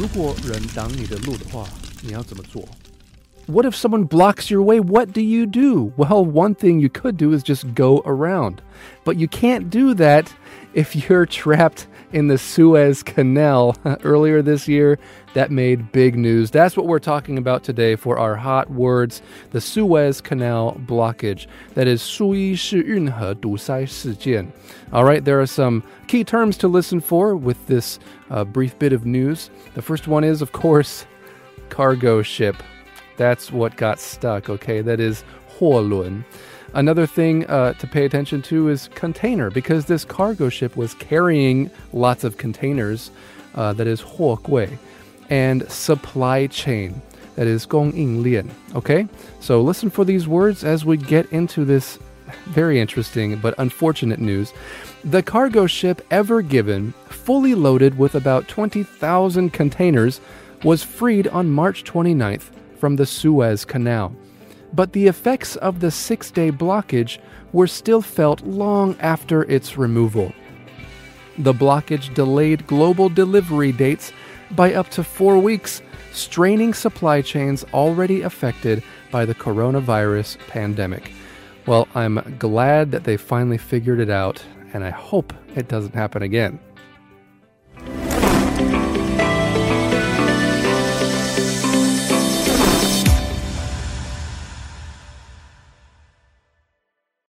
如果人挡你的路的话，你要怎么做？What if someone blocks your way? What do you do? Well, one thing you could do is just go around. But you can't do that if you're trapped in the Suez Canal earlier this year. That made big news. That's what we're talking about today for our hot words the Suez Canal blockage. That is 苏伊士运河堵塞事件. All right, there are some key terms to listen for with this uh, brief bit of news. The first one is, of course, cargo ship. That's what got stuck, okay? That is 货轮. Another thing uh, to pay attention to is container, because this cargo ship was carrying lots of containers, uh, that is huokui, and supply chain, that is gongying lian. Okay, so listen for these words as we get into this very interesting but unfortunate news. The cargo ship Ever Given, fully loaded with about 20,000 containers, was freed on March 29th from the Suez Canal but the effects of the six day blockage were still felt long after its removal. The blockage delayed global delivery dates by up to four weeks, straining supply chains already affected by the coronavirus pandemic. Well, I'm glad that they finally figured it out, and I hope it doesn't happen again.